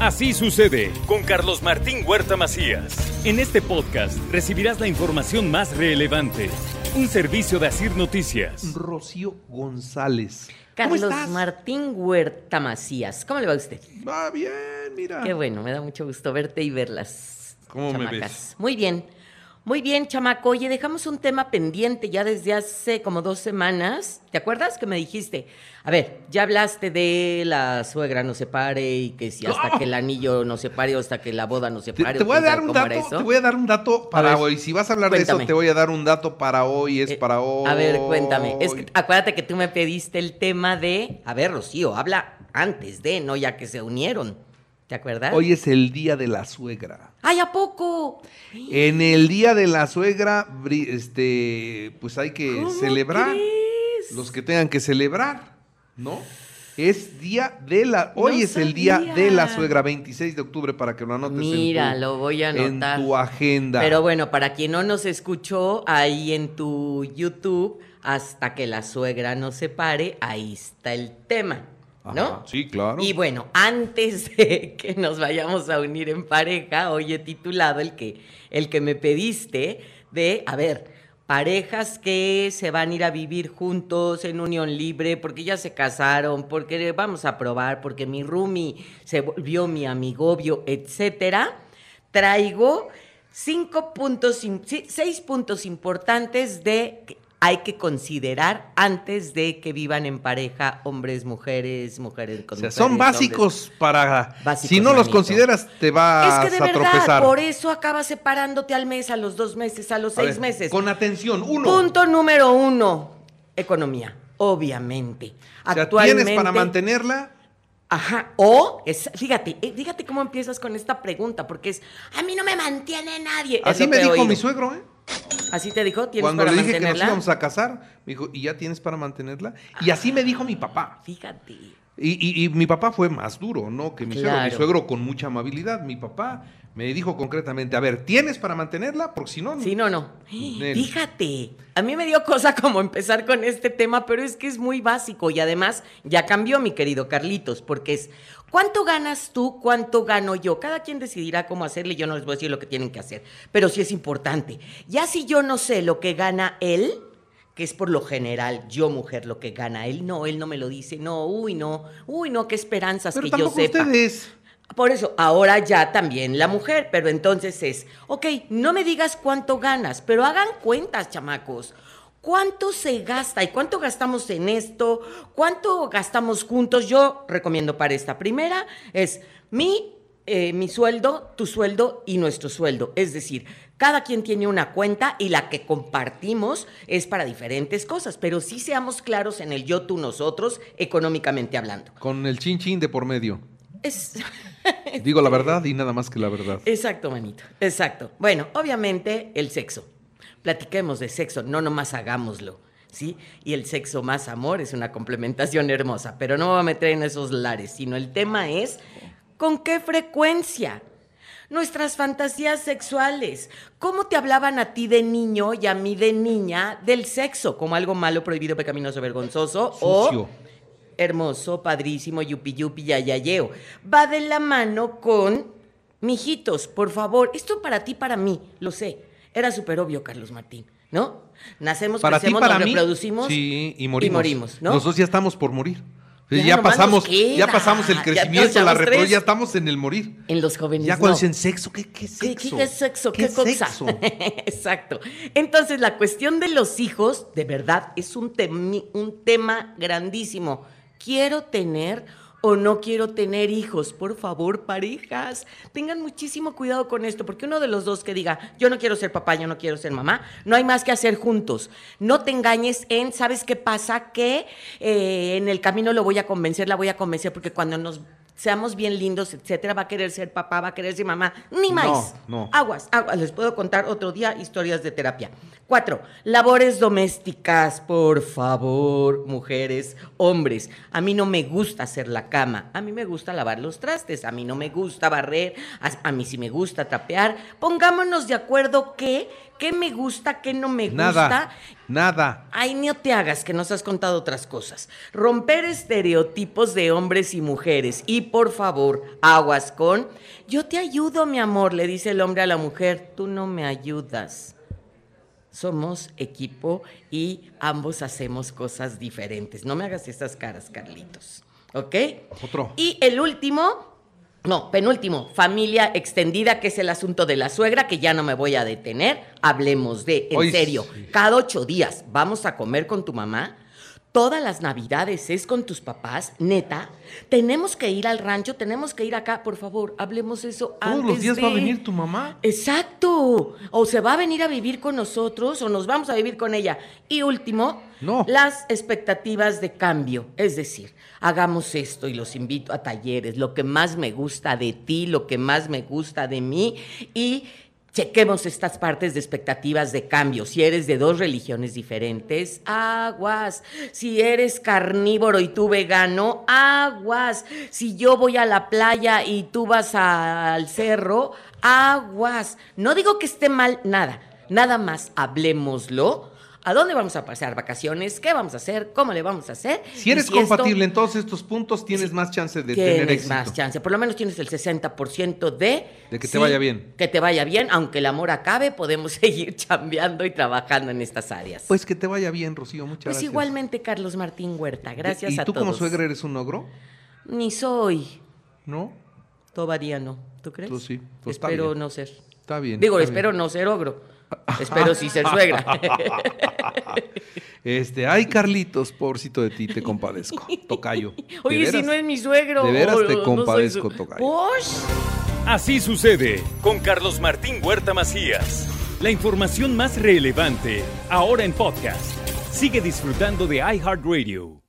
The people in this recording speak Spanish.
Así sucede con Carlos Martín Huerta Macías. En este podcast recibirás la información más relevante. Un servicio de Asir Noticias. Rocío González. Carlos ¿Cómo estás? Martín Huerta Macías. ¿Cómo le va a usted? Va bien, mira. Qué bueno, me da mucho gusto verte y verlas. ¿Cómo me chamacas. ves? Muy bien. Muy bien, chamaco. Oye, dejamos un tema pendiente ya desde hace como dos semanas. ¿Te acuerdas que me dijiste? A ver, ya hablaste de la suegra no se pare y que si hasta que el anillo no se pare o hasta que la boda no se Te, pare. te o voy a dar un dato, eso. te voy a dar un dato para ver, hoy. Si vas a hablar de eso, te voy a dar un dato para hoy, es Eh, para hoy. A ver, cuéntame. Es que acuérdate que tú me pediste el tema de. A ver, Rocío, habla antes de, no ya que se unieron. ¿Te acuerdas? Hoy es el día de la suegra. ¡Ay, a poco! En el día de la suegra, este, pues hay que ¿Cómo celebrar. crees? Los que tengan que celebrar, ¿no? Es día de la. No Hoy es el día de la suegra, 26 de octubre, para que lo anotes en Mira, tu- lo voy a en anotar. tu agenda. Pero bueno, para quien no nos escuchó, ahí en tu YouTube, hasta que la suegra no se pare, ahí está el tema, ¿no? Sí, claro. Y bueno, antes de que nos vayamos a unir en pareja, hoy he titulado el que, el que me pediste de, a ver, parejas que se van a ir a vivir juntos en unión libre porque ya se casaron, porque vamos a probar, porque mi roomie se volvió mi amigobio, etcétera. Traigo cinco puntos, seis puntos importantes de hay que considerar antes de que vivan en pareja hombres, mujeres, mujeres con O sea, mujeres, son hombres. básicos para. Básicos, si no los consideras, te vas Es que de a verdad, tropezar. por eso acabas separándote al mes, a los dos meses, a los A seis ver, meses. Con atención, uno. Punto número uno, economía, obviamente. O sea, Actualmente, tienes para mantenerla. Ajá, o, es- fíjate, eh, fíjate cómo empiezas con esta pregunta, porque es, a mí no me mantiene nadie. Así me dijo oído. mi suegro, ¿eh? Así te dijo, tienes Cuando para le dije que nos íbamos a casar, me dijo, ¿y ya tienes para mantenerla? Y así me dijo mi papá. Fíjate. Y, y- y mi papá fue más duro, ¿no? Que mi suegro. Mi suegro con mucha amabilidad. Mi papá me dijo concretamente, a ver, ¿tienes para mantenerla? Porque si no... Sí, no, no. Nel. Fíjate, a mí me dio cosa como empezar con este tema, pero es que es muy básico y además ya cambió mi querido Carlitos, porque es, ¿cuánto ganas tú? ¿Cuánto gano yo? Cada quien decidirá cómo hacerle, yo no les voy a decir lo que tienen que hacer, pero sí es importante. Ya si yo no sé lo que gana él, que es por lo general yo mujer lo que gana él, no, él no me lo dice, no, uy, no, uy, no, qué esperanzas Pero que yo sepa. ustedes... Por eso, ahora ya también la mujer, pero entonces es, ok, no me digas cuánto ganas, pero hagan cuentas, chamacos. ¿Cuánto se gasta y cuánto gastamos en esto? ¿Cuánto gastamos juntos? Yo recomiendo para esta primera es mi, eh, mi sueldo, tu sueldo y nuestro sueldo. Es decir, cada quien tiene una cuenta y la que compartimos es para diferentes cosas, pero sí seamos claros en el yo, tú, nosotros, económicamente hablando. Con el chin chin de por medio. Es... Digo la verdad y nada más que la verdad. Exacto, manito. Exacto. Bueno, obviamente el sexo. Platiquemos de sexo, no nomás hagámoslo, ¿sí? Y el sexo más amor es una complementación hermosa, pero no me voy a meter en esos lares, sino el tema es con qué frecuencia. Nuestras fantasías sexuales. ¿Cómo te hablaban a ti de niño y a mí de niña del sexo? Como algo malo, prohibido, pecaminoso, vergonzoso Sucio. o hermoso, padrísimo, yupi yupi, yayayeo. Va de la mano con mijitos, por favor. Esto para ti, para mí, lo sé. Era súper obvio, Carlos Martín, ¿no? Nacemos, Para ti, crecemos, para nos mí. reproducimos Sí, y morimos. y morimos, ¿no? Nosotros ya estamos por morir. Ya pasamos, ya pasamos el crecimiento, la echamos repro, tres. ya estamos en el morir. En los jóvenes Ya cuando no. dicen sexo, ¿qué, qué ¿Qué, sexo? qué es sexo? ¿Qué, cosa? sexo? Exacto. Entonces, la cuestión de los hijos, de verdad, es un tema grandísimo. Quiero tener o no quiero tener hijos. Por favor, parejas, tengan muchísimo cuidado con esto, porque uno de los dos que diga, yo no quiero ser papá, yo no quiero ser mamá, no hay más que hacer juntos. No te engañes en, ¿sabes qué pasa? Que eh, en el camino lo voy a convencer, la voy a convencer, porque cuando nos seamos bien lindos, etcétera, va a querer ser papá, va a querer ser mamá, ni No, más. no. Aguas, aguas. Les puedo contar otro día historias de terapia. Cuatro, labores domésticas, por favor, mujeres, hombres. A mí no me gusta hacer la cama, a mí me gusta lavar los trastes, a mí no me gusta barrer, a, a mí sí me gusta trapear. Pongámonos de acuerdo qué, qué me gusta, qué no me Nada, gusta. nada. Ay, no te hagas que nos has contado otras cosas. Romper estereotipos de hombres y mujeres. Y por favor, aguas con. Yo te ayudo, mi amor, le dice el hombre a la mujer. Tú no me ayudas. Somos equipo y ambos hacemos cosas diferentes. No me hagas estas caras, Carlitos. ¿Ok? Otro. Y el último, no, penúltimo, familia extendida, que es el asunto de la suegra, que ya no me voy a detener. Hablemos de, en Hoy serio, sí. cada ocho días vamos a comer con tu mamá. Todas las navidades es con tus papás, neta. Tenemos que ir al rancho, tenemos que ir acá, por favor, hablemos eso Todos antes los días de- va a venir tu mamá. Exacto. O se va a venir a vivir con nosotros o nos vamos a vivir con ella. Y último, No. las expectativas de cambio. Es decir, hagamos esto y los invito a talleres, lo que más me gusta de ti, lo que más me gusta de mí y chequemos estas partes de expectativas de cambio. Si eres de dos religiones diferentes, aguas. Si eres carnívoro y tú vegano, aguas. Si yo voy a la playa y tú vas al cerro, aguas. No digo que esté mal nada, nada más hablemoslo. ¿A dónde vamos a pasar vacaciones? ¿Qué vamos a hacer? ¿Cómo le vamos a hacer? Si Y eres esto- compatible en todos estos puntos, tienes más chance de tener éxito. más chance. Por lo menos tienes el 60% de... De que te vaya bien. Que te vaya bien. Aunque el amor acabe, podemos seguir chambeando y trabajando en estas áreas. Pues que te vaya bien, Rocío. Muchas Pues gracias. igualmente, Carlos Martín Huerta. Gracias ¿Y a tú todos. como suegra eres un ogro? Ni soy. ¿No? Todavía no. ¿Tú crees? Tú sí. Pues espero no ser. Está bien. Digo, está espero bien. no ser ogro. espero sí ser suegra. Este, ay, Carlitos, pobrecito de ti, te compadezco. Tocayo. ¿De Oye, si no es mi suegro. de veras o- te no compadezco, su- tocayo. Así sucede con Carlos Martín Huerta Macías. La información más relevante ahora en podcast. Sigue disfrutando de iHeartRadio.